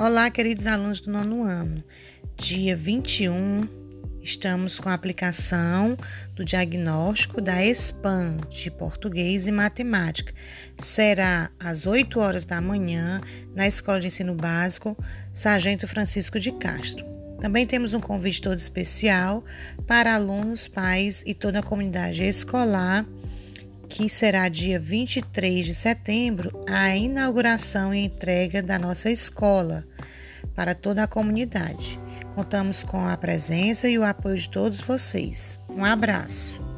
Olá, queridos alunos do nono ano. Dia 21, estamos com a aplicação do diagnóstico da ESPAM de português e matemática. Será às 8 horas da manhã na Escola de Ensino Básico Sargento Francisco de Castro. Também temos um convite todo especial para alunos, pais e toda a comunidade escolar que será dia 23 de setembro a inauguração e entrega da nossa escola para toda a comunidade. Contamos com a presença e o apoio de todos vocês. Um abraço.